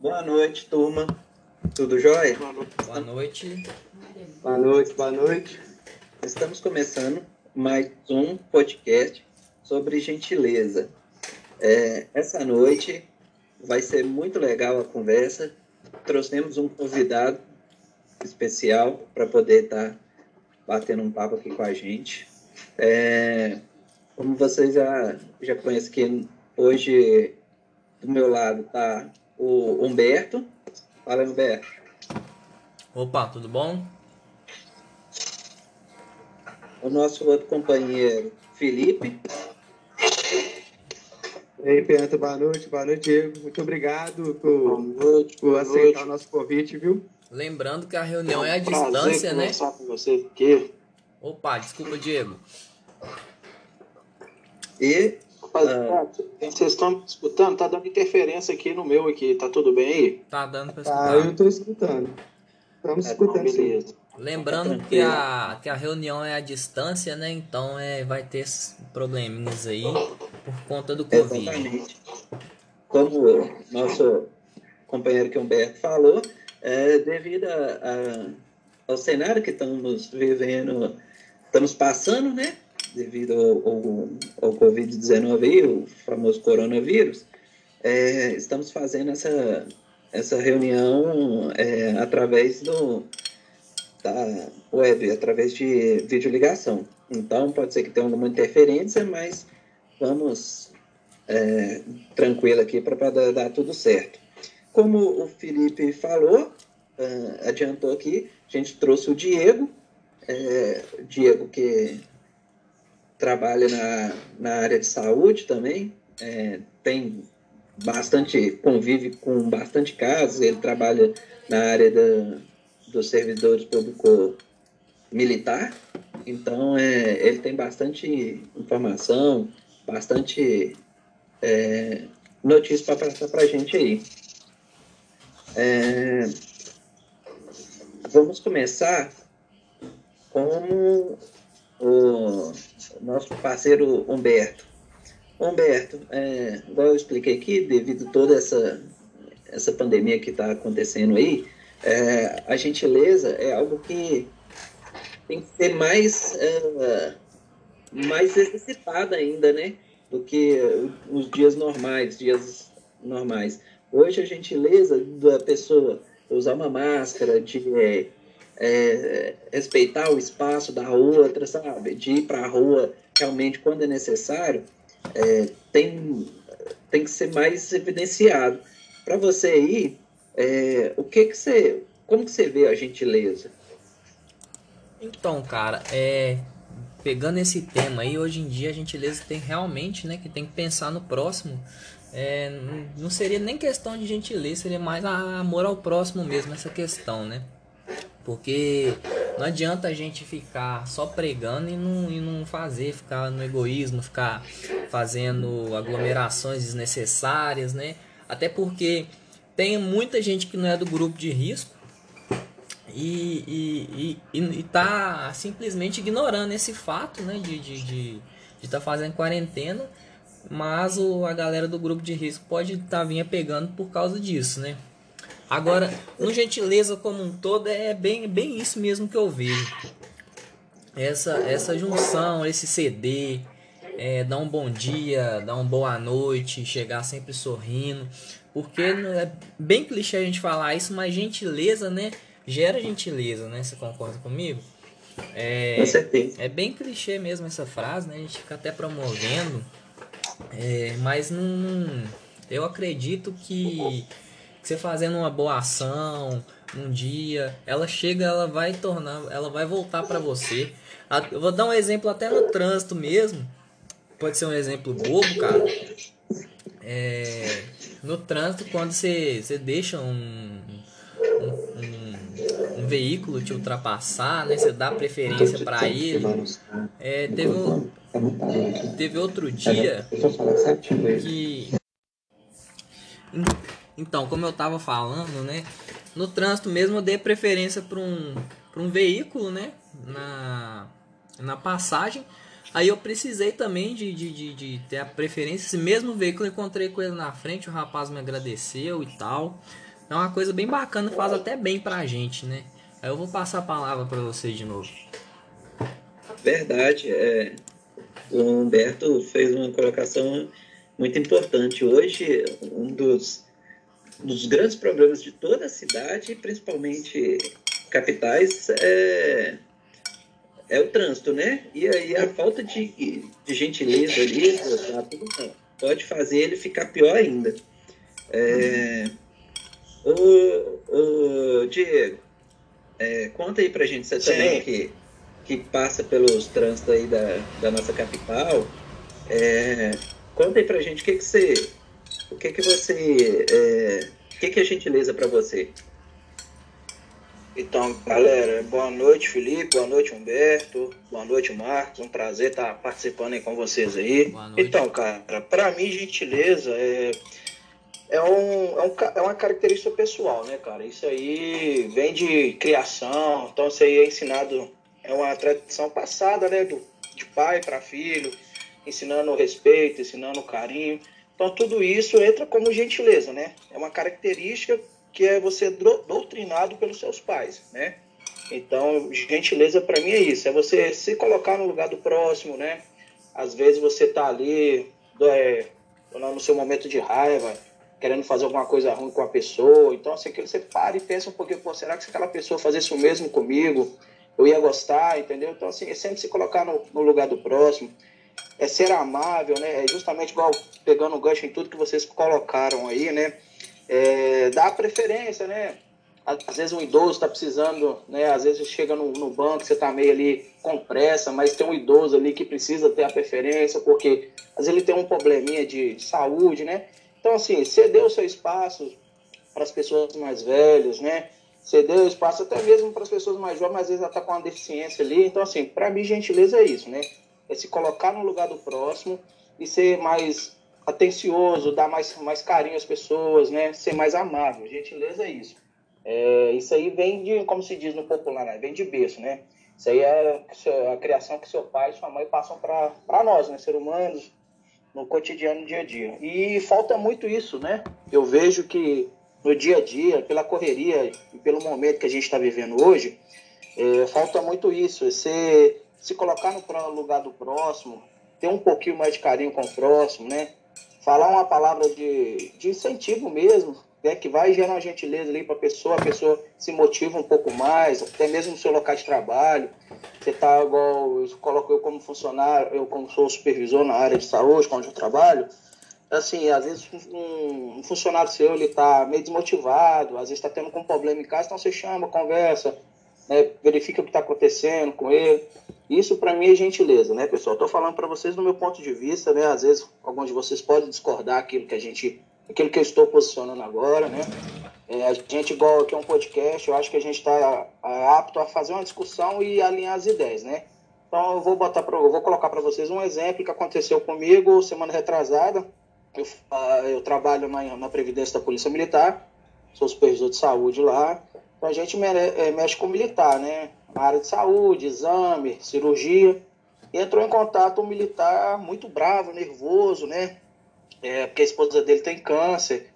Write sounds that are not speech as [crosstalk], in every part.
Boa noite, turma. Tudo jóia? Boa noite. Boa noite, boa noite. Estamos começando mais um podcast sobre gentileza. É, essa noite vai ser muito legal a conversa. Trouxemos um convidado especial para poder estar tá batendo um papo aqui com a gente. É, como vocês já, já conhecem que hoje do meu lado está o Humberto. Fala, Humberto. Opa, tudo bom? O nosso outro companheiro, Felipe. E aí, Pedro, boa noite, boa noite, Diego. Muito obrigado por, noite, por aceitar noite. o nosso convite, viu? Lembrando que a reunião é, um é à distância, né? com você aqui. Opa, desculpa, Diego. E Rapaziada, vocês estão escutando? Tá dando interferência aqui no meu aqui, tá tudo bem aí? Tá dando pra escutar. Ah, eu tô escutando. Estamos é, escutando, não, beleza. Lembrando que a, que a reunião é à distância, né? Então é, vai ter probleminhas aí por conta do Covid. Exatamente. Como o nosso companheiro que Humberto falou, é, devido a, a, ao cenário que estamos vivendo, estamos passando, né? Devido ao, ao, ao Covid-19 o famoso coronavírus, é, estamos fazendo essa, essa reunião é, através do, da web, através de videoligação. Então, pode ser que tenha alguma interferência, mas vamos é, tranquilo aqui para dar, dar, tudo certo. Como o Felipe falou, uh, adiantou aqui, a gente trouxe o Diego, é, Diego que trabalha na, na área de saúde também, é, tem bastante, convive com bastante casos, ele trabalha na área da, dos servidores público militar, então é, ele tem bastante informação, bastante é, notícia para passar para a gente aí. É, vamos começar com o nosso parceiro Humberto. Humberto, é, igual eu expliquei aqui, devido a toda essa, essa pandemia que está acontecendo aí, é, a gentileza é algo que tem que ser mais, é, mais exercitada ainda, né? Do que os dias normais, dias normais. Hoje a gentileza da pessoa usar uma máscara, de é, respeitar o espaço da outra, sabe? De ir para a rua realmente quando é necessário, é, tem, tem que ser mais evidenciado. Para você ir, é, o que que você, como que você vê a gentileza? Então, cara, é pegando esse tema aí, hoje em dia a gentileza tem realmente, né, que tem que pensar no próximo. É, não seria nem questão de gentileza, seria mais amor ao próximo mesmo essa questão, né? Porque não adianta a gente ficar só pregando e não, e não fazer, ficar no egoísmo, ficar fazendo aglomerações desnecessárias, né? Até porque tem muita gente que não é do grupo de risco e, e, e, e tá simplesmente ignorando esse fato né, de estar de, de, de tá fazendo quarentena, mas o, a galera do grupo de risco pode estar tá vinha pegando por causa disso, né? Agora, no gentileza como um todo, é bem, bem isso mesmo que eu vejo. Essa, essa junção, esse CD, é, dar um bom dia, dar uma boa noite, chegar sempre sorrindo. Porque é bem clichê a gente falar isso, mas gentileza, né? Gera gentileza, né? Você concorda comigo? É, Com certeza. É bem clichê mesmo essa frase, né? A gente fica até promovendo. É, mas não. Eu acredito que você fazendo uma boa ação um dia, ela chega, ela vai tornar, ela vai voltar para você. Eu vou dar um exemplo até no trânsito mesmo. Pode ser um exemplo bobo, cara. É, no trânsito, quando você, você deixa um, um, um, um veículo te ultrapassar, né? Você dá preferência para ele. É, teve, um, teve outro dia que. Então, como eu tava falando, né? No trânsito mesmo eu dei preferência para um, um veículo, né? Na, na passagem. Aí eu precisei também de, de, de, de, ter a preferência. Esse mesmo veículo eu encontrei com ele na frente, o rapaz me agradeceu e tal. é uma coisa bem bacana, faz até bem pra gente, né? Aí eu vou passar a palavra para você de novo. Verdade, é, o Humberto fez uma colocação muito importante. Hoje, um dos, dos grandes problemas de toda a cidade, principalmente capitais, é, é o trânsito, né? E aí a falta de, de gentileza ali pode fazer ele ficar pior ainda. É, o, o Diego, é, conta aí pra gente, você Sim. também que, que passa pelos trânsitos aí da, da nossa capital, é, conta aí pra gente o que que você, o que que você, é, o que que é gentileza para você? Então, galera, boa noite, Felipe, boa noite, Humberto, boa noite, Marcos, um prazer estar participando aí com vocês aí. Então, cara, para mim, gentileza é é, um, é, um, é uma característica pessoal, né, cara? Isso aí vem de criação, então isso aí é ensinado, é uma tradição passada, né, do, de pai para filho, ensinando o respeito, ensinando o carinho. Então tudo isso entra como gentileza, né? É uma característica que é você doutrinado pelos seus pais, né? Então, gentileza para mim é isso, é você se colocar no lugar do próximo, né? Às vezes você tá ali é, no seu momento de raiva, querendo fazer alguma coisa ruim com a pessoa. Então, assim, você para e pensa um pouquinho, pô, será que se aquela pessoa fazesse o mesmo comigo, eu ia gostar, entendeu? Então, assim, é sempre se colocar no, no lugar do próximo, é ser amável, né? É justamente igual pegando o gancho em tudo que vocês colocaram aí, né? É, dar preferência, né? Às vezes um idoso está precisando, né? Às vezes chega no, no banco, você está meio ali com pressa, mas tem um idoso ali que precisa ter a preferência, porque às vezes ele tem um probleminha de saúde, né? Então, assim, ceder o seu espaço para as pessoas mais velhas, né? Ceder o espaço até mesmo para as pessoas mais jovens, às vezes ela está com uma deficiência ali. Então, assim, para mim, gentileza é isso, né? É se colocar no lugar do próximo e ser mais atencioso, dar mais, mais carinho às pessoas, né? Ser mais amável. Gentileza é isso. É, isso aí vem de, como se diz no popular, né? vem de berço, né? Isso aí é a criação que seu pai e sua mãe passam para nós, né? Ser humanos, no cotidiano, no dia a dia. E falta muito isso, né? Eu vejo que no dia a dia, pela correria e pelo momento que a gente está vivendo hoje, é, falta muito isso. Você se colocar no lugar do próximo, ter um pouquinho mais de carinho com o próximo, né? Falar uma palavra de, de incentivo mesmo, né? que vai gerar uma gentileza ali para a pessoa, a pessoa se motiva um pouco mais, até mesmo no seu local de trabalho. Você tá igual, eu coloco eu como funcionário, eu como sou supervisor na área de saúde, onde eu trabalho, assim, às vezes um, um funcionário seu, ele tá meio desmotivado, às vezes está tendo um problema em casa, então você chama, conversa, né, verifica o que está acontecendo com ele. Isso para mim é gentileza, né, pessoal? Estou falando para vocês do meu ponto de vista, né? Às vezes alguns de vocês podem discordar aquilo que a gente, aquilo que eu estou posicionando agora, né? É, a gente, igual aqui é um podcast, eu acho que a gente está é, apto a fazer uma discussão e alinhar as ideias, né? Então, eu vou, botar pra, eu vou colocar para vocês um exemplo que aconteceu comigo semana retrasada. Eu, uh, eu trabalho na, na Previdência da Polícia Militar, sou supervisor de saúde lá. A gente é, mexe com militar, né? Na área de saúde, exame, cirurgia. E entrou em contato um militar muito bravo, nervoso, né? É, porque a esposa dele tem câncer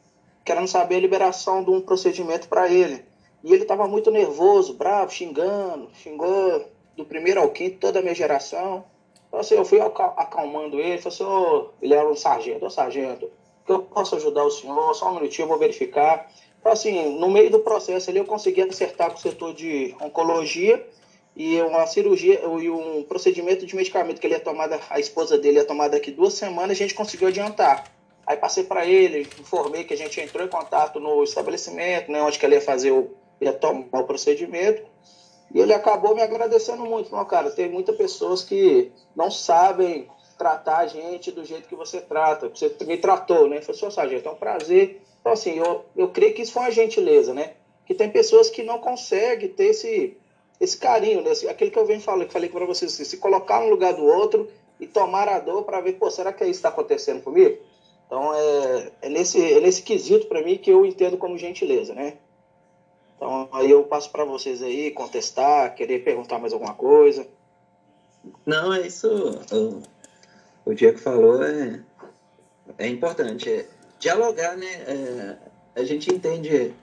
querendo saber a liberação de um procedimento para ele. E ele estava muito nervoso, bravo, xingando, xingou do primeiro ao quinto toda a minha geração. Então, assim, eu fui acalmando ele, falei assim, oh, ele era um sargento, ô sargento, que eu posso ajudar o senhor, só um minutinho, eu vou verificar. Então, assim, no meio do processo ali eu consegui acertar com o setor de oncologia e uma cirurgia e um procedimento de medicamento que ele ia tomar, a esposa dele ia tomar daqui duas semanas, a gente conseguiu adiantar. Aí passei para ele, informei que a gente entrou em contato no estabelecimento, né, onde que ele ia fazer o, ia tomar o procedimento. E ele acabou me agradecendo muito. Falou, cara, tem muitas pessoas que não sabem tratar a gente do jeito que você trata. Você me tratou, né? Falei, senhor sargento, é um prazer. Então, assim, eu, eu creio que isso foi uma gentileza, né? Que tem pessoas que não conseguem ter esse, esse carinho, né? Aquele que eu venho falando, que falei para vocês, assim, se colocar no lugar do outro e tomar a dor para ver, pô, será que é isso está acontecendo comigo? Então, é, é, nesse, é nesse quesito para mim que eu entendo como gentileza, né? Então, aí eu passo para vocês aí contestar, querer perguntar mais alguma coisa. Não, é isso. O, o Diego falou, é, é importante. É dialogar, né? É, a gente entende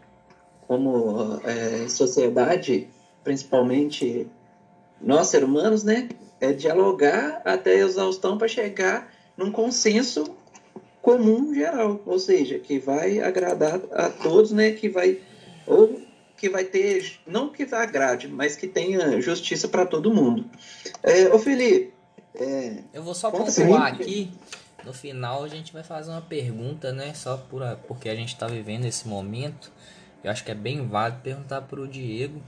como é, sociedade, principalmente nós, seres humanos, né? É dialogar até a exaustão para chegar num consenso comum geral, ou seja, que vai agradar a todos, né? Que vai ou que vai ter, não que agrade, mas que tenha justiça para todo mundo. É, ô Felipe, é, eu vou só pontuar aqui. No final a gente vai fazer uma pergunta, né? Só por, porque a gente está vivendo esse momento. Eu acho que é bem válido perguntar para o Diego.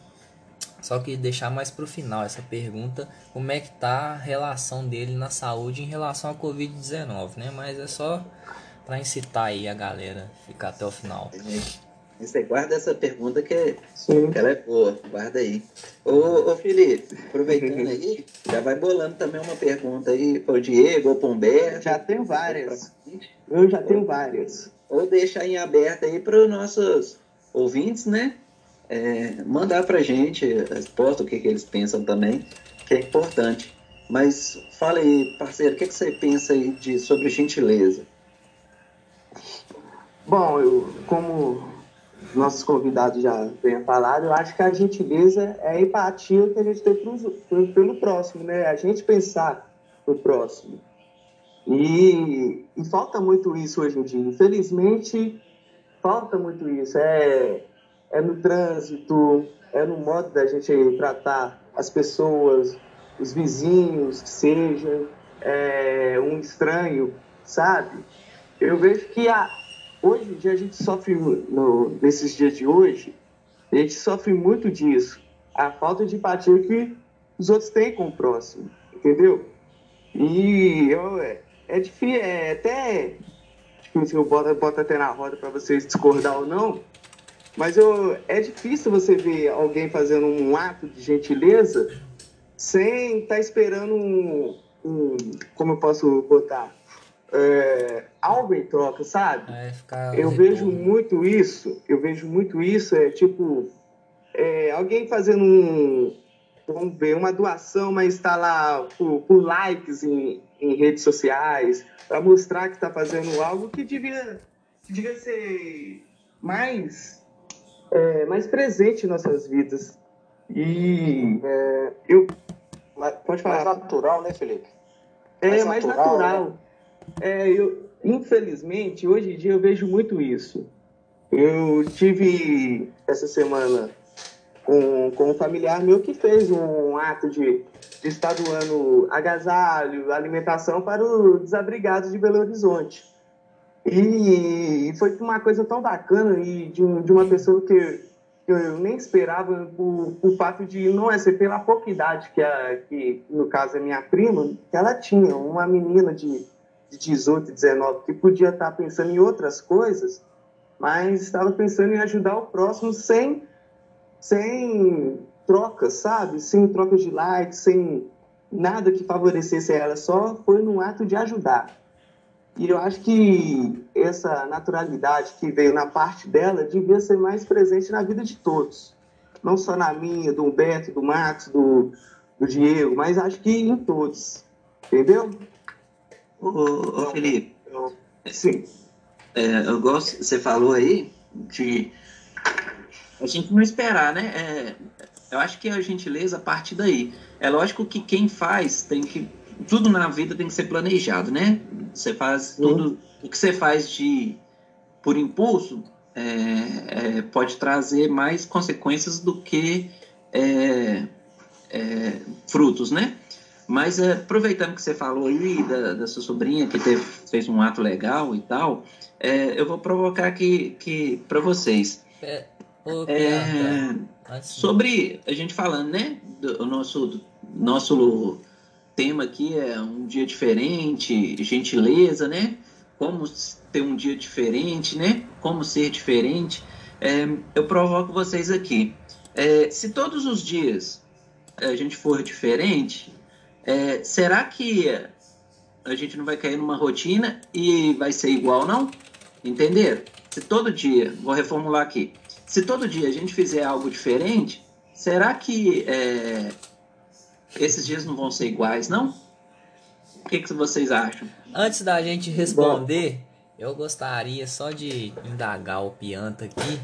Só que deixar mais para o final essa pergunta, como é que tá a relação dele na saúde em relação à Covid-19, né? Mas é só para incitar aí a galera ficar até o final. Você guarda essa pergunta que, que ela é boa, guarda aí. Ô, ô Felipe, aproveitando aí, já vai bolando também uma pergunta aí para o Diego ou para o Humberto. Já tenho várias. Eu já tenho várias. Ou deixar em aberto aí para os nossos ouvintes, né? É, mandar para gente a resposta, o que, que eles pensam também, que é importante. Mas fala aí, parceiro, o que, que você pensa aí de, sobre gentileza? Bom, eu, como nossos convidados já têm falado, eu acho que a gentileza é a empatia que a gente tem pro, pelo próximo, né? A gente pensar no próximo. E, e, falta muito isso hoje em dia. Infelizmente, falta muito isso. É, é no trânsito, é no modo da gente tratar as pessoas, os vizinhos, que seja é, um estranho, sabe? Eu vejo que a, Hoje em dia a gente sofre, no, nesses dias de hoje, a gente sofre muito disso. A falta de empatia que os outros têm com o próximo, entendeu? E é, é difícil, é até. Tipo, eu boto, boto até na roda para vocês discordar ou não, mas eu, é difícil você ver alguém fazendo um ato de gentileza sem estar tá esperando um, um. Como eu posso botar? É, algo em troca, sabe? É, eu vejo muito isso, eu vejo muito isso, é tipo, é, alguém fazendo um, vamos ver, uma doação, mas está lá por, por, likes em, em redes sociais, para mostrar que está fazendo algo que devia, que devia ser mais, é, mais presente em nossas vidas. E é, eu. Pode falar. Mais natural, né, Felipe? Mais é, mais natural. natural. Né? É, eu, infelizmente, hoje em dia eu vejo muito isso. Eu tive essa semana com, com um familiar meu que fez um ato de, de estar doando agasalho, alimentação para os desabrigados de Belo Horizonte. E, foi uma coisa tão bacana e de, de uma pessoa que, eu nem esperava por, por fato de não é ser pela pouca idade que, a, que no caso é minha prima, que ela tinha, uma menina de de 18, 19, que podia estar pensando em outras coisas, mas estava pensando em ajudar o próximo sem, sem trocas, sabe? Sem trocas de likes, sem nada que favorecesse ela, só foi num ato de ajudar. E eu acho que essa naturalidade que veio na parte dela devia ser mais presente na vida de todos. Não só na minha, do Humberto, do Max, do, do Diego, mas acho que em todos. Entendeu? Ô, Felipe, sim. É, eu gosto, você falou aí de a gente não esperar, né? É, eu acho que a gentileza parte daí. É lógico que quem faz tem que. Tudo na vida tem que ser planejado, né? Você faz tudo. O que você faz de por impulso é, é, pode trazer mais consequências do que é, é, frutos, né? Mas é, aproveitando que você falou aí da, da sua sobrinha que teve, fez um ato legal e tal, é, eu vou provocar aqui que, para vocês. É, é, sobre a gente falando, né? Do, o nosso, nosso tema aqui é um dia diferente, gentileza, né? Como ter um dia diferente, né? Como ser diferente. Eu provoco vocês aqui. Se todos os dias a gente for diferente, é, será que a gente não vai cair numa rotina e vai ser igual, não? Entenderam? Se todo dia, vou reformular aqui, se todo dia a gente fizer algo diferente, será que é, esses dias não vão ser iguais, não? O que, que vocês acham? Antes da gente responder, Bom. eu gostaria só de indagar o Pianta aqui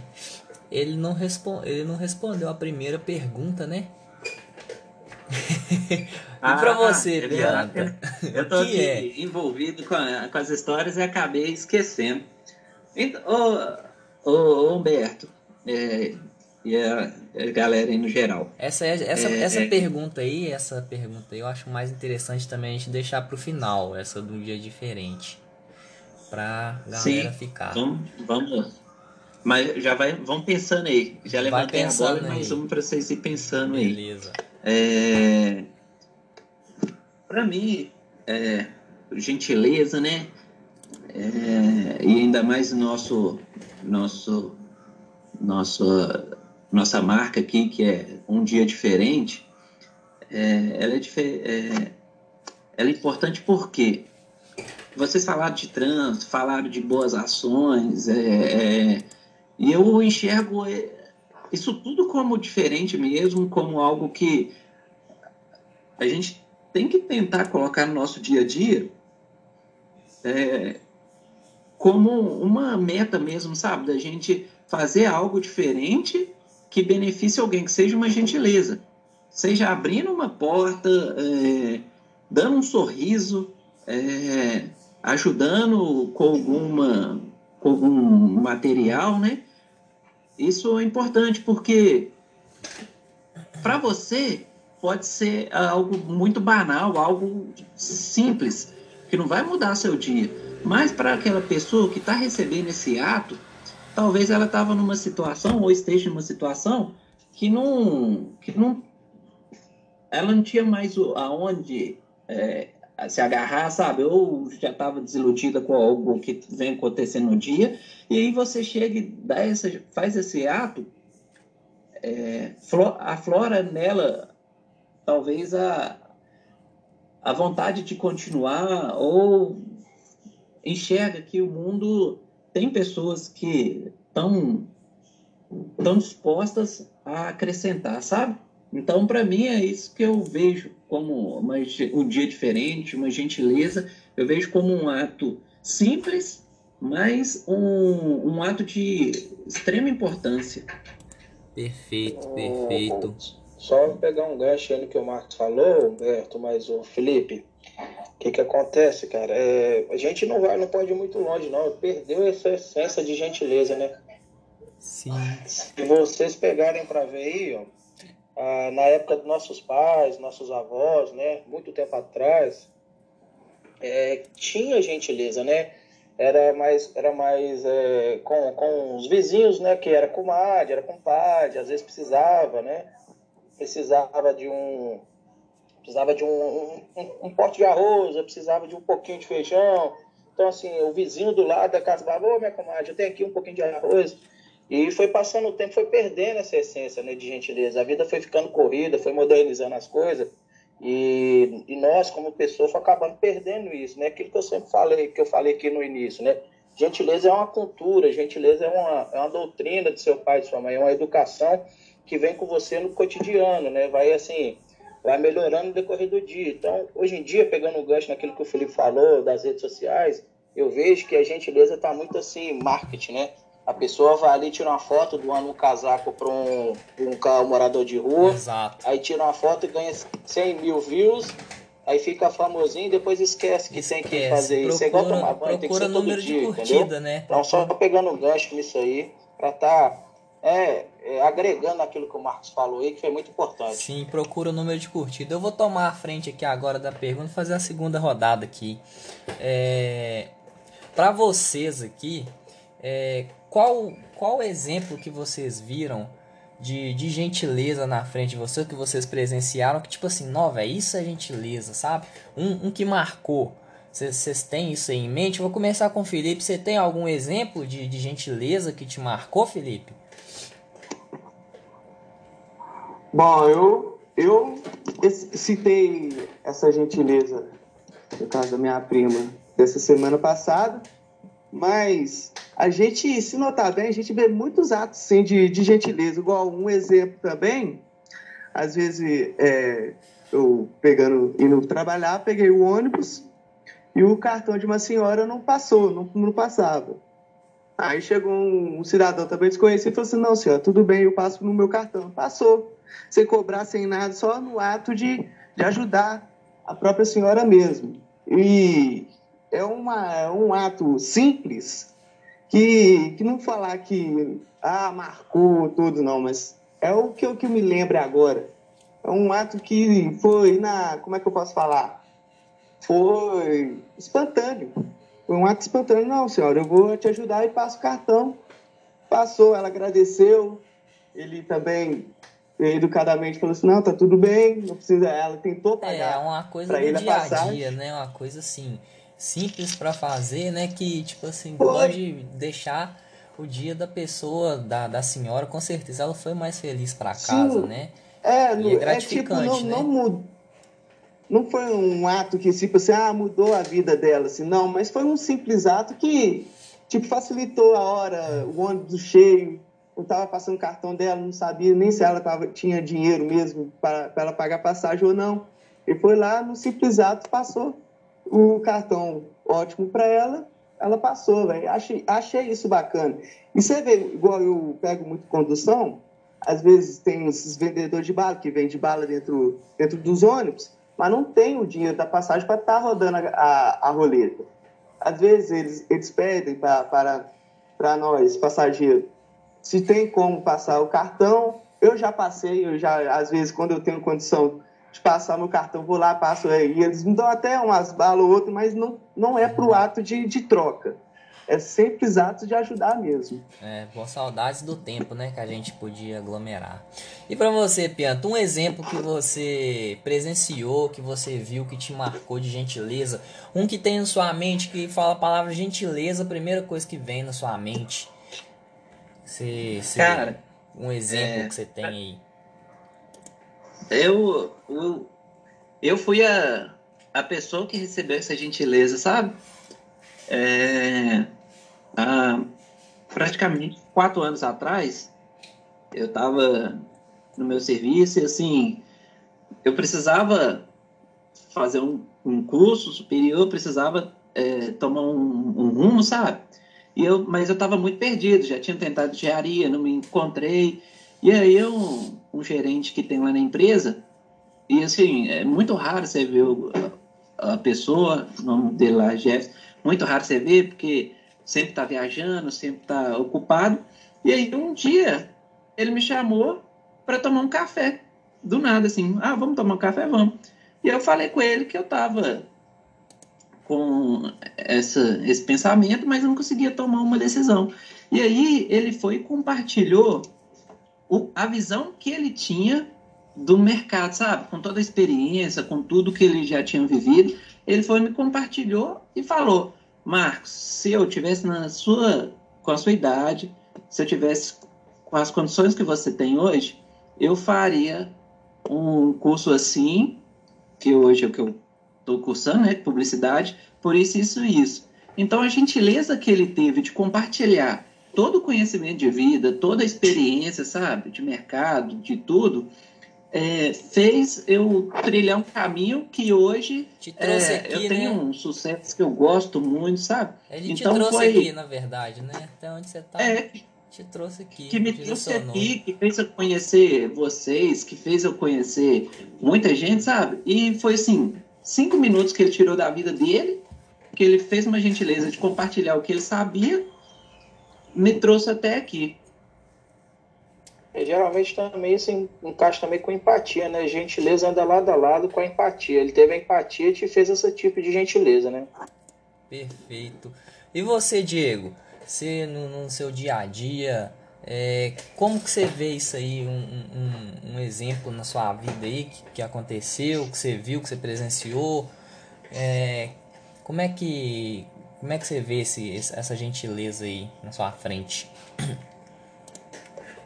ele não, ele não respondeu a primeira pergunta, né? [laughs] e ah, pra você, Pianta? Eu tô aqui é? envolvido com, a, com, as histórias e acabei esquecendo. Então, ô, ô, Humberto, é, e a, a, galera aí no geral. Essa, é, essa, é, essa é... pergunta aí, essa pergunta aí, eu acho mais interessante também a gente deixar pro final, essa do dia diferente. Pra galera Sim, ficar. Vamos, vamos. Mas já vai, vão pensando aí. Já levantei a bola e mais uma para vocês ir pensando aí. Beleza. É, para mim, é, gentileza, né? É, e ainda mais nosso, nosso, nosso, nossa marca aqui, que é um dia diferente, é, ela, é, é, ela é importante porque vocês falaram de trânsito, falaram de boas ações, é, e eu enxergo isso tudo como diferente mesmo, como algo que a gente tem que tentar colocar no nosso dia a dia é, como uma meta mesmo, sabe? Da gente fazer algo diferente que beneficie alguém, que seja uma gentileza. Seja abrindo uma porta, é, dando um sorriso, é, ajudando com alguma com algum material, né? Isso é importante porque para você pode ser algo muito banal, algo simples, que não vai mudar seu dia. Mas para aquela pessoa que está recebendo esse ato, talvez ela estava numa situação ou esteja numa situação que não, que não, ela não tinha mais aonde é, se agarrar, sabe? Ou já estava desiludida com algo que vem acontecendo no dia, e aí você chega e dá essa, faz esse ato, é, aflora nela talvez a, a vontade de continuar, ou enxerga que o mundo tem pessoas que estão tão dispostas a acrescentar, sabe? Então, para mim, é isso que eu vejo como uma, um dia diferente, uma gentileza. Eu vejo como um ato simples, mas um, um ato de extrema importância. Perfeito, perfeito. Só pegar um gancho aí no que o Marcos falou, Humberto, mas o Felipe, o que que acontece, cara? É, a gente não vai, não pode ir muito longe, não. Perdeu essa essência de gentileza, né? Sim. Se vocês pegarem para ver aí, ó, ah, na época dos nossos pais, nossos avós, né, muito tempo atrás, é, tinha gentileza, né? Era mais, era mais é, com, com os vizinhos, né? Que era comadre, era compadre, às vezes precisava, né? Precisava de um, precisava de um, um, um pote de arroz, precisava de um pouquinho de feijão. Então, assim, o vizinho do lado da casa falava, ô, minha comadre, eu tenho aqui um pouquinho de arroz e foi passando o tempo, foi perdendo essa essência né, de gentileza. A vida foi ficando corrida, foi modernizando as coisas. E, e nós, como pessoas, foi acabando perdendo isso, né? Aquilo que eu sempre falei, que eu falei aqui no início, né? Gentileza é uma cultura, gentileza é uma, é uma doutrina de seu pai e de sua mãe, é uma educação que vem com você no cotidiano, né? Vai assim, vai melhorando no decorrer do dia. Então, hoje em dia, pegando o gancho naquilo que o Felipe falou, das redes sociais, eu vejo que a gentileza está muito assim, marketing, né? A pessoa vai ali, tira uma foto, doando um casaco para um, um, morador de rua. Exato. Aí tira uma foto e ganha 100 mil views. Aí fica famosinho e depois esquece que esquece. tem que fazer procura, isso. É igual tomar banho, tem que ser todo dia, curtida, entendeu? Né? Então, só pegando um gancho nisso aí, para estar tá, é, é, agregando aquilo que o Marcos falou aí, que foi muito importante. Sim, procura o número de curtida. Eu vou tomar a frente aqui agora da pergunta e fazer a segunda rodada aqui. É, para vocês aqui, é, qual, qual exemplo que vocês viram de, de gentileza na frente de vocês, que vocês presenciaram, que tipo assim, não, velho, isso é gentileza, sabe? Um, um que marcou. Vocês têm isso aí em mente? Vou começar com o Felipe. Você tem algum exemplo de, de gentileza que te marcou, Felipe? Bom, eu, eu citei essa gentileza, no caso da minha prima, dessa semana passada, mas a gente, se notar bem, a gente vê muitos atos sim, de, de gentileza. Igual um exemplo também, às vezes é, eu pegando, indo trabalhar, peguei o ônibus e o cartão de uma senhora não passou, não, não passava. Aí chegou um, um cidadão também desconhecido e falou assim: Não, senhor, tudo bem, eu passo no meu cartão. Passou, sem cobrar, sem nada, só no ato de, de ajudar a própria senhora mesmo. E é, uma, é um ato simples que, que não falar que ah, marcou tudo, não, mas é o que, o que eu me lembro agora. É um ato que foi na. Como é que eu posso falar? Foi espontâneo. Foi um ato espontâneo. Não, senhora, eu vou te ajudar e passo o cartão. Passou, ela agradeceu. Ele também educadamente falou assim, não, tá tudo bem, não precisa. Ela tentou é, pagar. É uma coisa do dia a dia, né? Uma coisa assim simples para fazer, né? Que tipo assim pode deixar o dia da pessoa, da, da senhora, com certeza ela foi mais feliz para casa, Sim. né? É, e é gratificante, é, tipo, não, né? não. Não foi um ato que, tipo assim, ah, mudou a vida dela, assim, não, mas foi um simples ato que, tipo, facilitou a hora, o ônibus cheio, eu estava passando o cartão dela, não sabia nem se ela tava, tinha dinheiro mesmo para ela pagar passagem ou não. E foi lá, no simples ato, passou o cartão ótimo para ela, ela passou, velho. Achei, achei isso bacana. E você vê, igual eu pego muito condução, às vezes tem esses vendedores de bala que vende bala dentro, dentro dos ônibus, mas não tem o dinheiro da passagem para estar tá rodando a, a, a, roleta. Às vezes eles, eles pedem para nós, passageiros, se tem como passar o cartão. Eu já passei, eu já, às vezes, quando eu tenho condição de passar meu cartão, vou lá, passo aí. Eles me dão até umas balas ou outras, mas não, não é para o ato de, de troca. É simples ato de ajudar mesmo. É, por saudades do tempo, né, que a gente podia aglomerar. E para você, Pianto, um exemplo que você presenciou, que você viu, que te marcou de gentileza, um que tem na sua mente, que fala a palavra gentileza, a primeira coisa que vem na sua mente. Você, você Cara, um exemplo é... que você tem aí. Eu, eu, eu fui a, a pessoa que recebeu essa gentileza, sabe? É, há praticamente quatro anos atrás, eu estava no meu serviço e, assim, eu precisava fazer um, um curso superior, precisava é, tomar um, um, rumo, sabe? E eu, mas eu estava muito perdido, já tinha tentado engenharia, não me encontrei. E aí eu, um gerente que tem lá na empresa, e assim, é muito raro você ver a, pessoa, o nome dele lá, Jeff, muito raro você ver, porque sempre está viajando, sempre está ocupado. E aí um dia ele me chamou para tomar um café, do nada, assim, ah, vamos tomar um café, vamos. E eu falei com ele que eu estava com essa, esse pensamento, mas não conseguia tomar uma decisão. E aí ele foi e compartilhou o, a visão que ele tinha do mercado, sabe? Com toda a experiência, com tudo que ele já tinha vivido, ele foi me compartilhou e falou: Marcos, se eu tivesse na sua com a sua idade, se eu tivesse com as condições que você tem hoje, eu faria um curso assim, que hoje é o que eu estou cursando, né, publicidade, por isso, isso isso. Então, a gentileza que ele teve de compartilhar todo o conhecimento de vida, toda a experiência, sabe, de mercado, de tudo, é, fez eu trilhar um caminho que hoje é, aqui, eu tenho né? um sucesso que eu gosto muito, sabe? Ele então, te trouxe foi... aqui, na verdade, né? Até onde você tá. É, te trouxe aqui. Que me trouxe aqui, que fez eu conhecer vocês, que fez eu conhecer muita gente, sabe? E foi assim, cinco minutos que ele tirou da vida dele, que ele fez uma gentileza de compartilhar o que ele sabia me trouxe até aqui. É, geralmente também assim, encaixa também com empatia, né? Gentileza anda lado a lado com a empatia. Ele teve a empatia e te fez esse tipo de gentileza, né? Perfeito. E você, Diego? Você no, no seu dia a dia, é, como que você vê isso aí, um, um, um, exemplo na sua vida aí que, que aconteceu, que você viu, que você presenciou? É, como é que como é que você vê esse, essa gentileza aí na sua frente?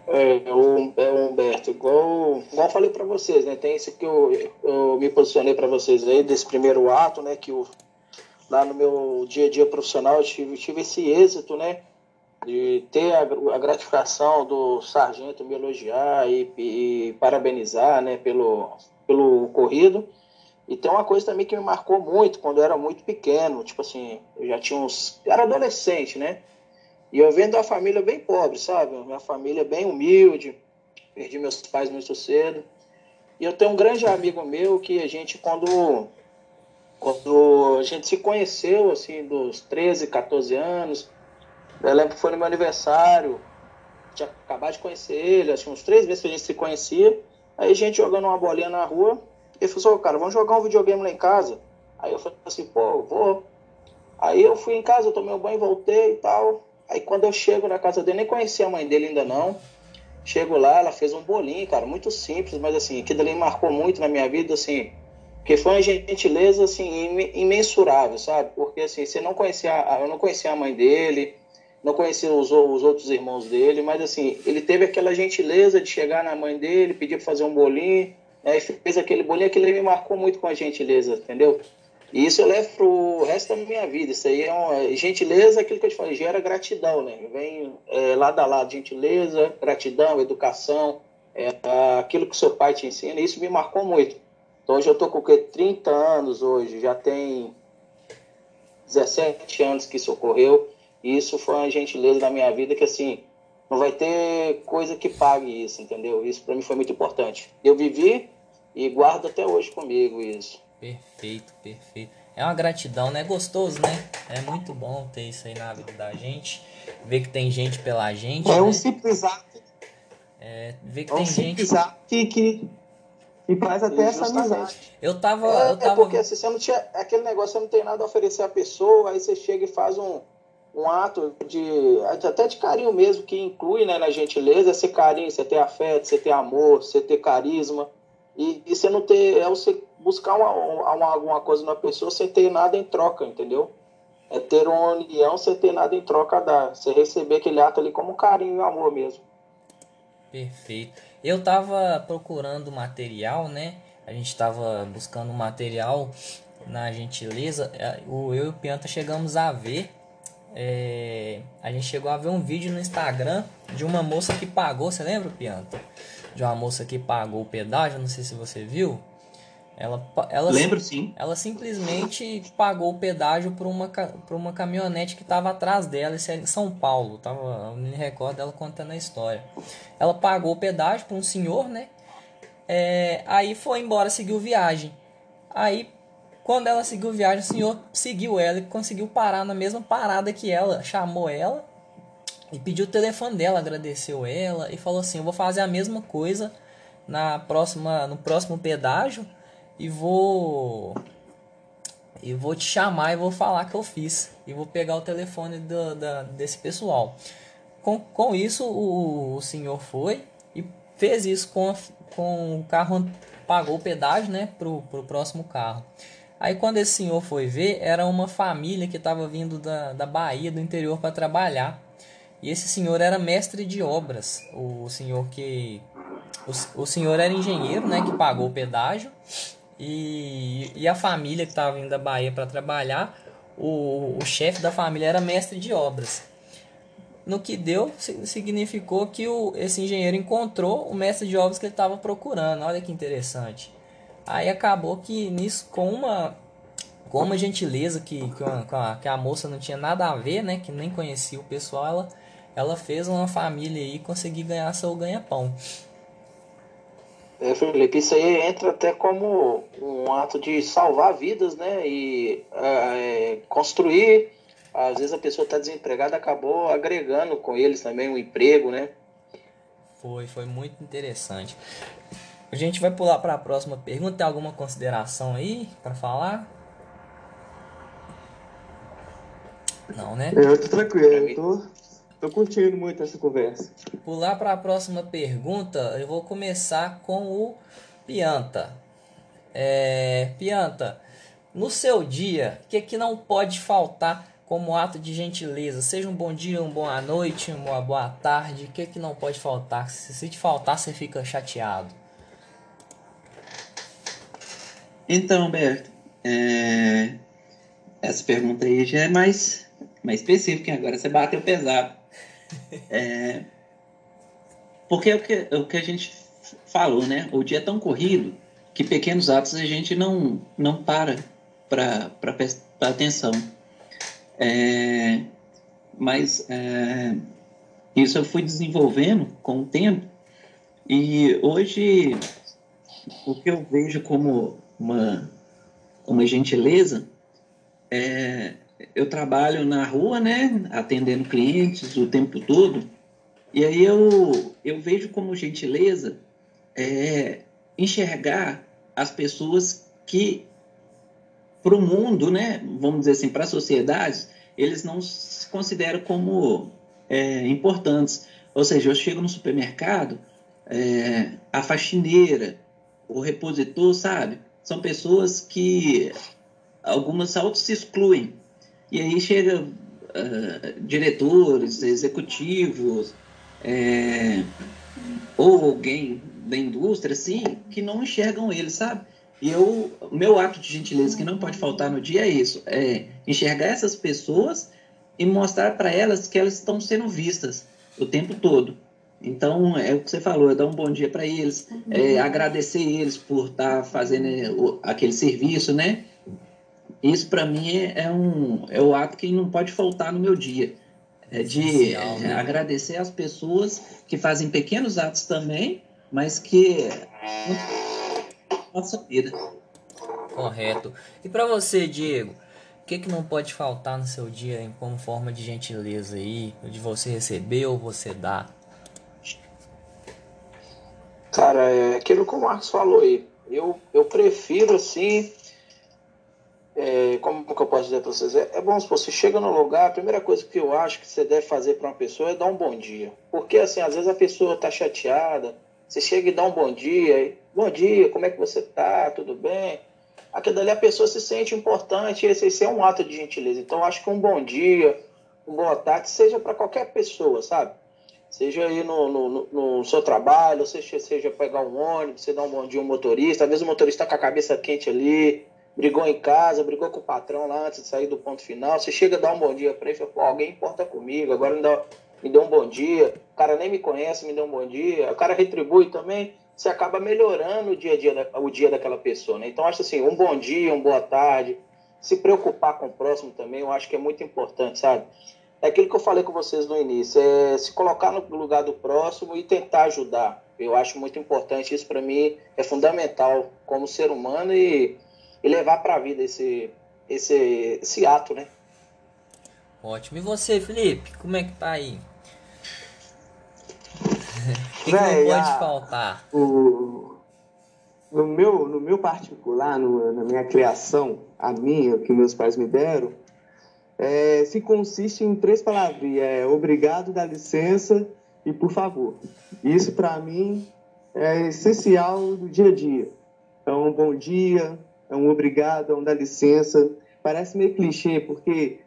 É, é, Humberto, igual, igual falei para vocês, né? Tem esse que eu, eu me posicionei para vocês aí, desse primeiro ato, né? Que eu, lá no meu dia a dia profissional eu tive, tive esse êxito, né? De ter a, a gratificação do sargento me elogiar e, e parabenizar, né? Pelo, pelo ocorrido. E tem uma coisa também que me marcou muito quando eu era muito pequeno, tipo assim, eu já tinha uns. Eu era adolescente, né? E eu venho de uma família bem pobre, sabe? Minha família bem humilde, perdi meus pais muito cedo. E eu tenho um grande amigo meu que a gente, quando, quando a gente se conheceu, assim, dos 13, 14 anos, eu lembro que foi no meu aniversário, tinha acabado de conhecer ele, acho que uns três meses que a gente se conhecia. Aí a gente jogando uma bolinha na rua, ele falou assim, cara, vamos jogar um videogame lá em casa. Aí eu falei assim, pô, vou. Aí eu fui em casa, eu tomei um banho, voltei e tal. Aí quando eu chego na casa dele, nem conhecia a mãe dele ainda não. Chego lá, ela fez um bolinho, cara, muito simples, mas assim, aquilo ali marcou muito na minha vida, assim, porque foi uma gentileza, assim, imensurável, sabe? Porque, assim, você não conhecia, eu não conhecia a mãe dele, não conhecia os, os outros irmãos dele, mas, assim, ele teve aquela gentileza de chegar na mãe dele, pedir para fazer um bolinho, né, e fez aquele bolinho, aquilo me marcou muito com a gentileza, entendeu? E isso eu levo pro resto da minha vida. Isso aí é uma gentileza, aquilo que eu te falei, gera gratidão, né? Vem é, lado a lado, gentileza, gratidão, educação, é, aquilo que o seu pai te ensina, isso me marcou muito. Então hoje eu tô com o quê? 30 anos hoje, já tem 17 anos que isso ocorreu. E isso foi uma gentileza na minha vida que assim, não vai ter coisa que pague isso, entendeu? Isso para mim foi muito importante. Eu vivi e guardo até hoje comigo isso. Perfeito, perfeito. É uma gratidão, né? Gostoso, né? É muito bom ter isso aí na vida da gente. Ver que tem gente pela gente. É né? um simples ato. É, ver que é um tem gente. Ato que, que, que faz até essa amizade. Eu tava. É, eu tava... é porque assim, você não tinha. É aquele negócio, você não tem nada a oferecer à pessoa, aí você chega e faz um, um ato de. até de carinho mesmo, que inclui né, na gentileza, ser carinho, você ter afeto, você ter amor, você ter carisma. E, e você não ter. É você buscar uma, uma, alguma coisa na pessoa sem ter nada em troca, entendeu? É ter uma união sem ter nada em troca a dar. Você receber aquele ato ali como carinho e amor mesmo. Perfeito. Eu tava procurando material, né? A gente tava buscando material na gentileza. É, o eu e o Pianta chegamos a ver. É, a gente chegou a ver um vídeo no Instagram de uma moça que pagou, você lembra, Pianta? De uma moça que pagou o pedágio, não sei se você viu. Ela, ela, Lembro sim. Ela simplesmente pagou o pedágio por uma, por uma caminhonete que estava atrás dela, isso é em São Paulo. Tava, eu me recordo dela contando a história. Ela pagou o pedágio para um senhor, né? É, aí foi embora, seguiu viagem. Aí, quando ela seguiu viagem, o senhor seguiu ela e conseguiu parar na mesma parada que ela. Chamou ela e pediu o telefone dela, agradeceu ela e falou assim: Eu vou fazer a mesma coisa na próxima, no próximo pedágio e vou e vou te chamar e vou falar que eu fiz e vou pegar o telefone do, da, desse pessoal. Com, com isso o, o senhor foi e fez isso com, com o carro, pagou o pedágio né, pro, pro próximo carro. Aí quando esse senhor foi ver, era uma família que estava vindo da, da Bahia, do interior, para trabalhar. E esse senhor era mestre de obras. O senhor que. O, o senhor era engenheiro, né? Que pagou o pedágio. E, e a família que estava vindo da Bahia para trabalhar, o, o chefe da família era mestre de obras. No que deu, significou que o, esse engenheiro encontrou o mestre de obras que ele estava procurando. Olha que interessante. Aí acabou que nisso, com uma, com uma gentileza que, que, uma, que a moça não tinha nada a ver, né? Que nem conhecia o pessoal, ela, ela fez uma família aí conseguir ganhar seu ganha-pão. É, Felipe, isso aí entra até como um ato de salvar vidas, né? E é, construir. Às vezes a pessoa está desempregada, acabou agregando com eles também um emprego, né? Foi, foi muito interessante. A gente vai pular para a próxima pergunta. Tem alguma consideração aí para falar? Não, né? Eu tô tranquilo, eu tô Tô curtindo muito essa conversa. Pular para a próxima pergunta, eu vou começar com o Pianta. É, Pianta, no seu dia, o que, que não pode faltar como ato de gentileza? Seja um bom dia, uma boa noite, uma boa tarde, o que, que não pode faltar? Se, se te faltar, você fica chateado. Então, Berto, é... essa pergunta aí já é mais, mais específica, agora você bateu pesado. É, porque é o que, é o que a gente falou, né? O dia é tão corrido que pequenos atos a gente não, não para para prestar atenção. É, mas é, isso eu fui desenvolvendo com o tempo e hoje o que eu vejo como uma, uma gentileza é eu trabalho na rua, né, atendendo clientes o tempo todo, e aí eu, eu vejo como gentileza é, enxergar as pessoas que, para o mundo, né, vamos dizer assim, para a sociedade, eles não se consideram como é, importantes. Ou seja, eu chego no supermercado, é, a faxineira, o repositor, sabe? São pessoas que algumas auto se excluem. E aí chega uh, diretores, executivos, é, ou alguém da indústria, assim, que não enxergam ele, sabe? E eu, o meu ato de gentileza que não pode faltar no dia é isso, é enxergar essas pessoas e mostrar para elas que elas estão sendo vistas o tempo todo. Então, é o que você falou, é dar um bom dia para eles, é agradecer eles por estar tá fazendo é, aquele serviço, né? Isso, para mim, é, é, um, é o ato que não pode faltar no meu dia. É de né? agradecer as pessoas que fazem pequenos atos também, mas que nossa vida. Correto. E para você, Diego, o que, que não pode faltar no seu dia em como forma de gentileza aí, de você receber ou você dar? Cara, é aquilo que o Marcos falou aí. Eu, eu prefiro assim é, como que eu posso dizer para vocês? É, é bom se você chega no lugar, a primeira coisa que eu acho que você deve fazer para uma pessoa é dar um bom dia. Porque, assim, às vezes a pessoa está chateada, você chega e dá um bom dia, e, bom dia, como é que você tá? Tudo bem? Aquilo ali a pessoa se sente importante, esse, esse é um ato de gentileza. Então, acho que um bom dia, um boa tarde, seja para qualquer pessoa, sabe? Seja aí no, no, no, seu trabalho, seja, seja pegar um ônibus, você dá um bom dia ao motorista, às vezes o motorista está com a cabeça quente ali, brigou em casa, brigou com o patrão lá antes de sair do ponto final. Você chega a dar um bom dia para ele fala, pô, alguém importa comigo, agora me, dá, me deu um bom dia. O cara nem me conhece, me deu um bom dia. O cara retribui também. Você acaba melhorando o dia a dia, o dia daquela pessoa, né? Então, acho assim, um bom dia, uma boa tarde. Se preocupar com o próximo também, eu acho que é muito importante, sabe? É aquilo que eu falei com vocês no início, é se colocar no lugar do próximo e tentar ajudar. Eu acho muito importante, isso para mim é fundamental como ser humano e e levar para a vida esse, esse, esse ato, né? Ótimo. E você, Felipe, como é que tá aí? O que, que, não pode a, faltar? O, no, meu, no meu particular, no, na minha criação, a minha, que meus pais me deram, é, se consiste em três palavrinhas: é, obrigado, dá licença e por favor. Isso, para mim, é essencial do dia a dia. Então, bom dia, é um obrigado, é um dá licença. Parece meio clichê, porque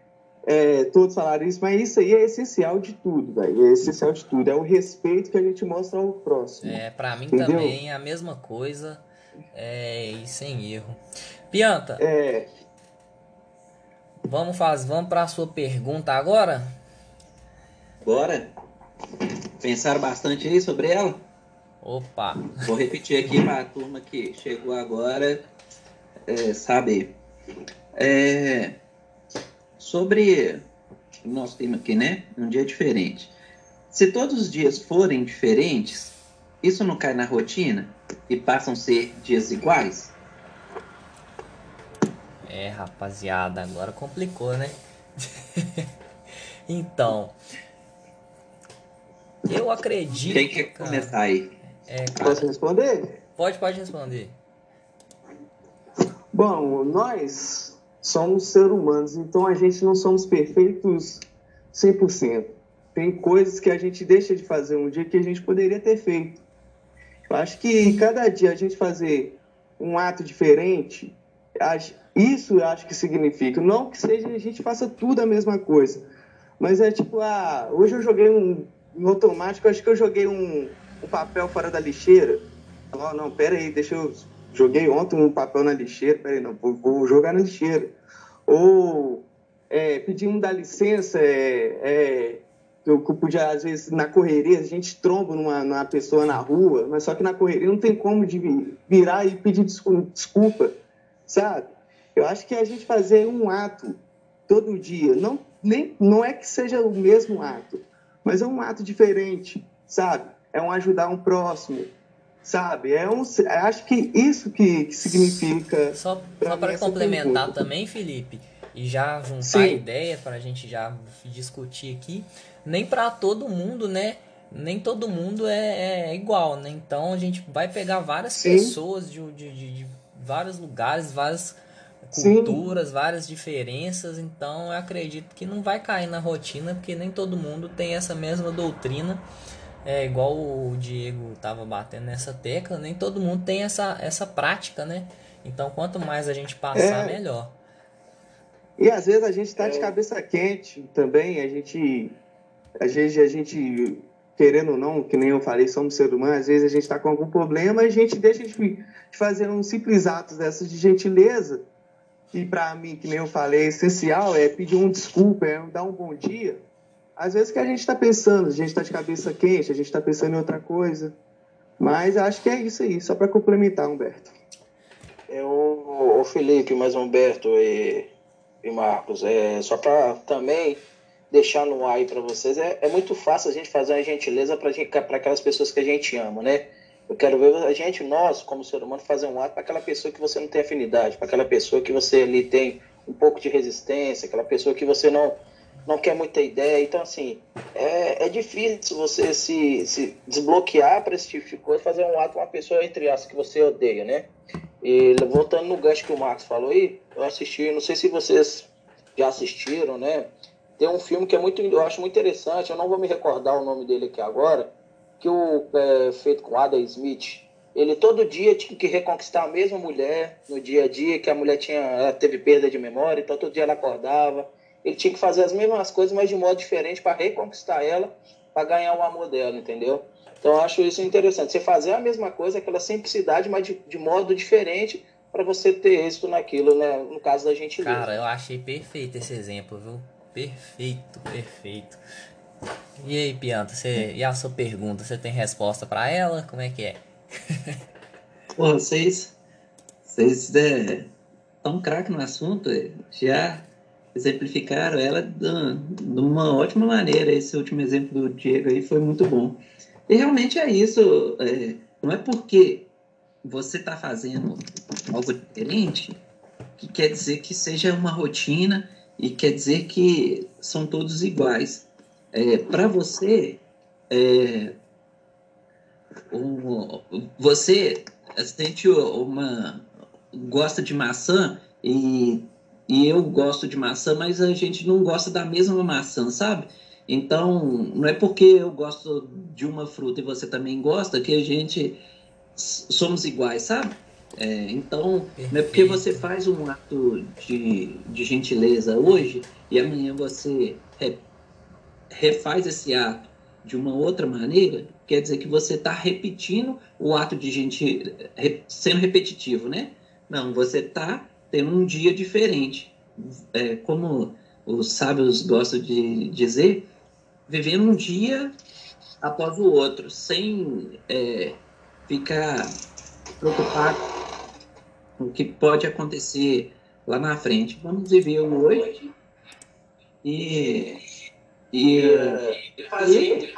é, todos falaram isso, mas isso aí é essencial de tudo, velho. É essencial de tudo. É o respeito que a gente mostra ao próximo. É, pra mim entendeu? também é a mesma coisa. É, e sem erro. Pianta. É. Vamos fazer, vamos para a sua pergunta agora? Bora. Pensaram bastante aí sobre ela? Opa. Vou repetir aqui para a turma que chegou agora é, saber. É, sobre o nosso tema aqui, né? Um dia diferente. Se todos os dias forem diferentes, isso não cai na rotina e passam a ser dias iguais? É, rapaziada, agora complicou, né? [laughs] então, eu acredito. Quem quer cara, começar aí? É, cara, Posso responder? Pode, pode responder. Bom, nós somos seres humanos, então a gente não somos perfeitos 100%. Tem coisas que a gente deixa de fazer um dia que a gente poderia ter feito. Eu acho que cada dia a gente fazer um ato diferente, isso eu acho que significa. Não que seja a gente faça tudo a mesma coisa, mas é tipo, ah, hoje eu joguei um, no automático, acho que eu joguei um, um papel fora da lixeira. Oh, não, pera aí, deixa eu joguei ontem um papel na lixeira, peraí, não, vou, vou jogar na lixeira. Ou é, um da licença, é, é, eu podia, às vezes, na correria, a gente tromba numa, numa pessoa na rua, mas só que na correria não tem como de virar e pedir desculpa, sabe? Eu acho que a gente fazer um ato todo dia, não, nem, não é que seja o mesmo ato, mas é um ato diferente, sabe? É um ajudar um próximo, sabe? É um, acho que isso que, que significa. Só, só para complementar também, Felipe, e já juntar Sim. a ideia para a gente já discutir aqui, nem para todo mundo, né? Nem todo mundo é, é, igual, né? Então a gente vai pegar várias Sim. pessoas de, de, de, de vários lugares, várias culturas, Sim. várias diferenças, então eu acredito que não vai cair na rotina, porque nem todo mundo tem essa mesma doutrina. É igual o Diego estava batendo nessa tecla, nem todo mundo tem essa, essa prática, né? Então quanto mais a gente passar, é. melhor. E às vezes a gente está de é. cabeça quente também, a gente, às vezes a gente, querendo ou não, que nem eu falei, somos seres humanos, às vezes a gente está com algum problema e a gente deixa de, de fazer uns simples atos dessas de gentileza que para mim, que nem eu falei, é essencial é pedir um desculpa, é dar um bom dia. Às vezes que a gente está pensando, a gente está de cabeça quente, a gente está pensando em outra coisa. Mas acho que é isso aí, só para complementar, Humberto. Eu, o Felipe, mais Humberto e, e Marcos, é, só para também deixar no ar aí para vocês, é, é muito fácil a gente fazer uma gentileza para aquelas pessoas que a gente ama, né? Eu quero ver a gente, nós, como ser humano, fazer um ato para aquela pessoa que você não tem afinidade, para aquela pessoa que você ali tem um pouco de resistência, aquela pessoa que você não, não quer muita ideia. Então, assim, é, é difícil você se, se desbloquear para esse tipo de coisa, fazer um ato com uma pessoa, entre as que você odeia, né? E voltando no gancho que o Marcos falou aí, eu assisti, não sei se vocês já assistiram, né? Tem um filme que é muito, eu acho muito interessante, eu não vou me recordar o nome dele aqui agora, que o é, feito com Adam Smith, ele todo dia tinha que reconquistar a mesma mulher no dia a dia, que a mulher tinha teve perda de memória, então todo dia ela acordava. Ele tinha que fazer as mesmas coisas, mas de modo diferente para reconquistar ela, para ganhar o amor dela, entendeu? Então eu acho isso interessante. Você fazer a mesma coisa, aquela simplicidade, mas de, de modo diferente para você ter êxito naquilo, né? No caso da gente. Cara, eu achei perfeito esse exemplo, viu? Perfeito, perfeito. E aí, Pianta, você, e a sua pergunta, você tem resposta para ela? Como é que é? [laughs] Pô, vocês, vocês é, tão craque no assunto, é, já exemplificaram ela de, uma ótima maneira. Esse último exemplo do Diego aí foi muito bom. E realmente é isso, é, não é porque você está fazendo algo diferente que quer dizer que seja uma rotina e quer dizer que são todos iguais é, para você, é, um, você sente uma gosta de maçã e, e eu gosto de maçã, mas a gente não gosta da mesma maçã, sabe? Então, não é porque eu gosto de uma fruta e você também gosta que a gente somos iguais, sabe? É, então, Perfeito. não é porque você faz um ato de, de gentileza hoje e amanhã você refaz esse ato de uma outra maneira, quer dizer que você está repetindo o ato de gente sendo repetitivo, né? Não, você está tendo um dia diferente. É, como os sábios gostam de dizer, vivendo um dia após o outro, sem é, ficar preocupado com o que pode acontecer lá na frente. Vamos viver o hoje e e, e fazer.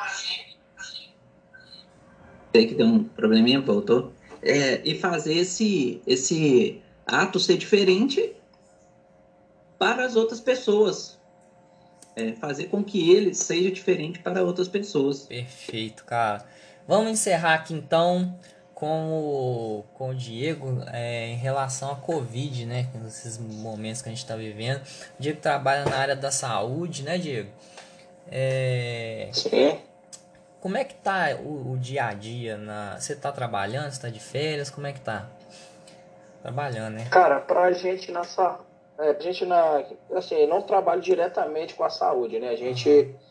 Tem que ter um probleminha, voltou. É, e fazer esse, esse ato ser diferente para as outras pessoas. É, fazer com que ele seja diferente para outras pessoas. Perfeito, cara. Vamos encerrar aqui então com o, com o Diego é, em relação à Covid, né? Nesses momentos que a gente está vivendo. O Diego trabalha na área da saúde, né, Diego? É... Sim. Como é que tá o, o, dia a dia? Na... Você tá trabalhando? Você tá de férias? Como é que tá? Trabalhando, né? Cara, pra gente nessa. É, a gente na. Assim, não trabalho diretamente com a saúde, né? A gente. Uhum.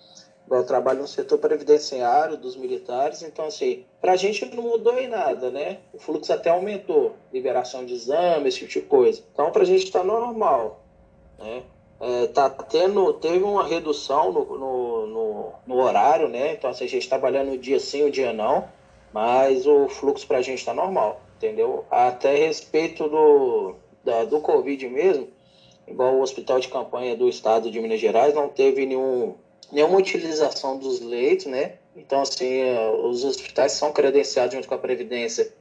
Eu trabalho no setor previdenciário dos militares, então assim, pra gente não mudou em nada, né? O fluxo até aumentou, liberação de exames, esse tipo de coisa. Então pra gente tá normal, né? é, tá tendo, teve uma redução no, no, no, no, horário, né? Então, assim, a gente tá trabalhando o dia sim, o dia não, mas o fluxo para a gente está normal, entendeu? Até respeito do, da, do Covid mesmo, igual o hospital de campanha do estado de Minas Gerais, não teve nenhum, nenhuma utilização dos leitos, né? Então, assim, é, os hospitais são credenciados junto com a Previdência.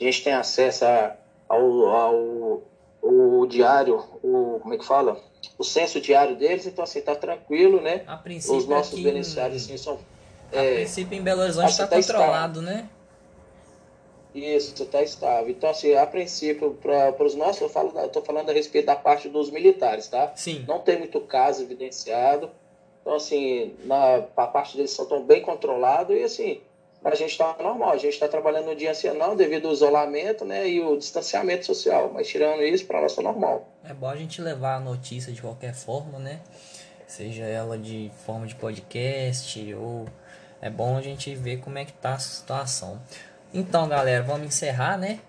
A gente tem acesso a, ao, ao, ao diário, o, como é que fala? O censo diário deles, então, assim, tá tranquilo, né? A princípio, os nossos beneficiários, assim, são... A é, princípio, em Belo Horizonte está tá controlado, estável. né? Isso, está estável. Então, assim, a princípio, para os nossos, eu falo, estou falando a respeito da parte dos militares, tá? Sim. Não tem muito caso evidenciado. Então, assim, na, a parte deles estão bem controlados e, assim, a gente está normal. A gente está trabalhando no dia não, devido ao isolamento, né, e o distanciamento social. Mas, tirando isso, para nós está normal. É bom a gente levar a notícia de qualquer forma, né? Seja ela de forma de podcast ou... É bom a gente ver como é que tá a situação. Então, galera, vamos encerrar, né?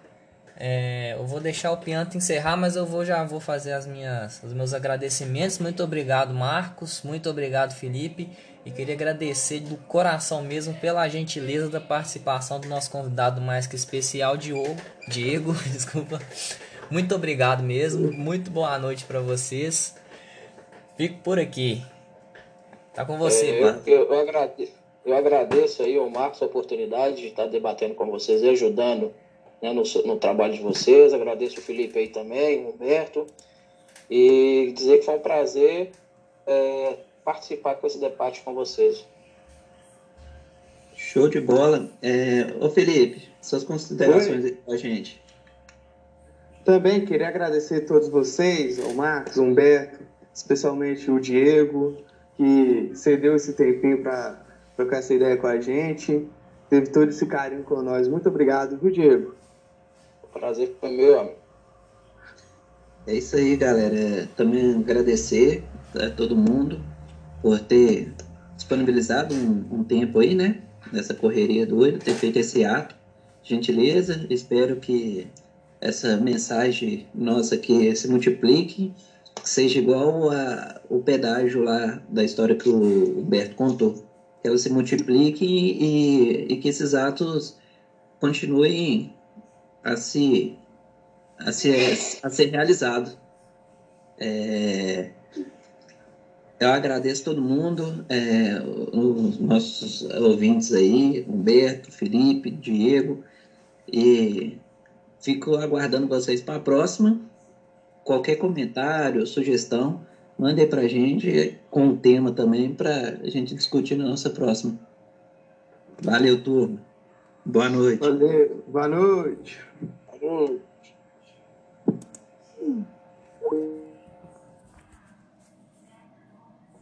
É, eu vou deixar o Pianto encerrar, mas eu vou já vou fazer as minhas, os meus agradecimentos. Muito obrigado, Marcos. Muito obrigado, Felipe. E queria agradecer do coração mesmo pela gentileza da participação do nosso convidado mais que especial, Diogo. Diego, [laughs] desculpa. Muito obrigado mesmo. Muito boa noite para vocês. Fico por aqui. Tá com você, é, eu, eu, eu, agradeço, eu agradeço aí ao Marcos a oportunidade de estar debatendo com vocês e ajudando né, no, no, trabalho de vocês. Agradeço o Felipe aí também, o Humberto. E dizer que foi um prazer é, participar com esse debate com vocês. Show de bola. É, ô Felipe, suas considerações aí com a gente. Também queria agradecer a todos vocês, o Marcos, o Humberto, especialmente o Diego, que cedeu esse tempinho para trocar essa ideia com a gente. Teve todo esse carinho com nós. Muito obrigado, viu, Diego? prazer foi meu, amigo. É isso aí, galera. Também agradecer a todo mundo por ter disponibilizado um, um tempo aí, né? Nessa correria doida, ter feito esse ato. Gentileza, espero que essa mensagem nossa aqui se multiplique, seja igual a, o pedágio lá da história que o Humberto contou. Ela se multiplique e, e que esses atos continuem a se, a se, a ser realizado. É, eu agradeço todo mundo, é, os nossos ouvintes aí, Humberto, Felipe, Diego, e fico aguardando vocês para a próxima. Qualquer comentário, sugestão, mandem para a gente com o tema também para a gente discutir na nossa próxima. Valeu, turma. Boa noite. Valeu, boa noite. Falou.